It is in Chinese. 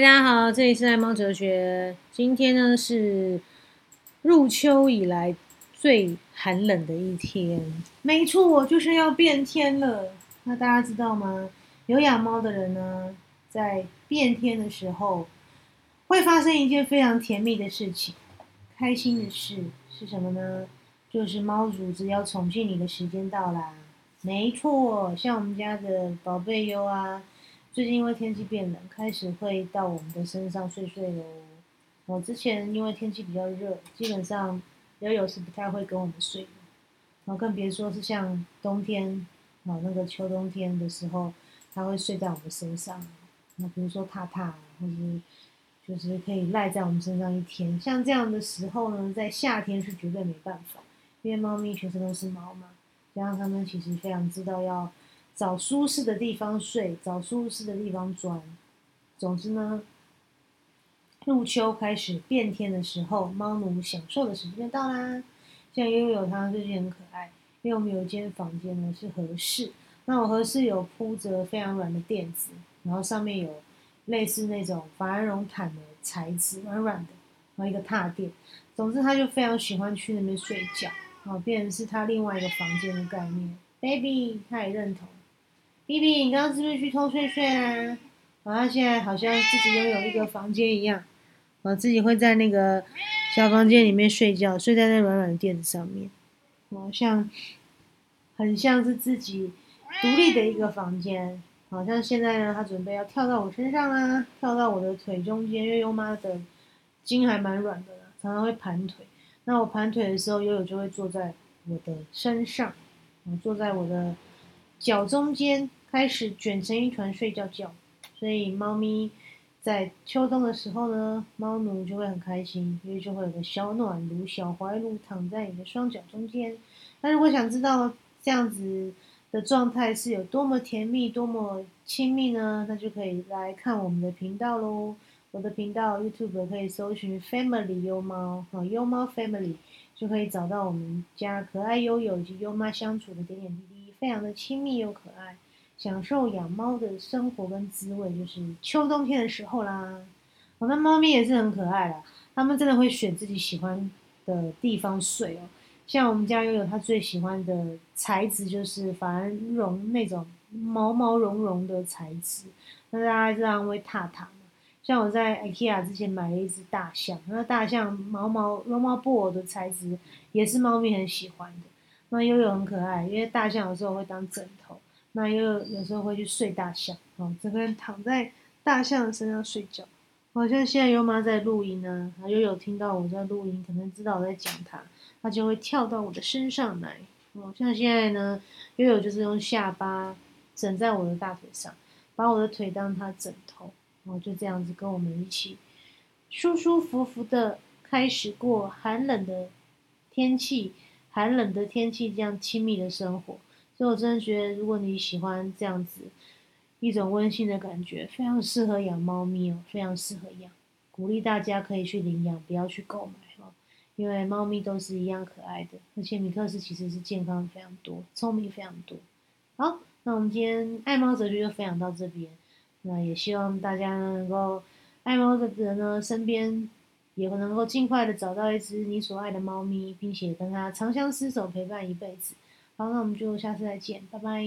大家好，这里是爱猫哲学。今天呢是入秋以来最寒冷的一天，没错，就是要变天了。那大家知道吗？有养猫的人呢，在变天的时候会发生一件非常甜蜜的事情，开心的事是什么呢？就是猫主子要宠幸你的时间到啦。没错，像我们家的宝贝优啊。最近因为天气变冷，开始会到我们的身上睡睡喽。我之前因为天气比较热，基本上悠悠是不太会跟我们睡。然后更别说是像冬天，啊那个秋冬天的时候，它会睡在我们身上。那比如说踏踏，或是就是可以赖在我们身上一天。像这样的时候呢，在夏天是绝对没办法，因为猫咪全身都是毛嘛，加上它们其实非常知道要。找舒适的地方睡，找舒适的地方钻。总之呢，入秋开始变天的时候，猫奴享受的时间到啦。像悠悠它最近很可爱，因为我们有一间房间呢是合适，那我合适有铺着非常软的垫子，然后上面有类似那种法兰绒毯的材质，软软的，然后一个踏垫。总之，它就非常喜欢去那边睡觉，然后变成是它另外一个房间的概念。Baby，他也认同。B B，你刚刚是不是去偷睡睡啊？好像现在好像自己拥有一个房间一样，我自己会在那个小房间里面睡觉，睡在那软软的垫子上面，好像很像是自己独立的一个房间。好像现在呢，他准备要跳到我身上啦，跳到我的腿中间，因为优妈的筋还蛮软的，常常会盘腿。那我盘腿的时候，悠悠就会坐在我的身上，坐在我的脚中间。开始卷成一团睡觉觉，所以猫咪在秋冬的时候呢，猫奴就会很开心，因为就会有个小暖炉、小怀炉躺在你的双脚中间。那如果想知道这样子的状态是有多么甜蜜、多么亲密呢？那就可以来看我们的频道喽。我的频道 YouTube 可以搜寻 Family 优猫和，优猫 Family 就可以找到我们家可爱悠悠以及优妈相处的点点滴滴，非常的亲密又可爱。享受养猫的生活跟滋味，就是秋冬天的时候啦。我的猫咪也是很可爱啦，它们真的会选自己喜欢的地方睡哦。像我们家悠悠，它最喜欢的材质就是法兰绒那种毛毛茸茸的材质。那大家知道会踏踏嘛？像我在 IKEA 之前买了一只大象，那大象毛毛绒毛布偶的材质也是猫咪很喜欢的。那悠悠很可爱，因为大象有时候会当枕头。那又有时候会去睡大象，哦，整个人躺在大象的身上睡觉。好像现在优妈在录音呢，又有听到我在录音，可能知道我在讲它，它就会跳到我的身上来。哦，像现在呢，悠悠就是用下巴枕在我的大腿上，把我的腿当她枕头，然后就这样子跟我们一起舒舒服服的开始过寒冷的天气，寒冷的天气这样亲密的生活。所以我真的觉得，如果你喜欢这样子一种温馨的感觉，非常适合养猫咪哦，非常适合养。鼓励大家可以去领养，不要去购买哦，因为猫咪都是一样可爱的，而且米克斯其实是健康非常多，聪明非常多。好，那我们今天爱猫哲学就分享到这边，那也希望大家能够爱猫的人呢，身边也能够尽快的找到一只你所爱的猫咪，并且跟它长相厮守，陪伴一辈子。好，那我们就下次再见，拜拜。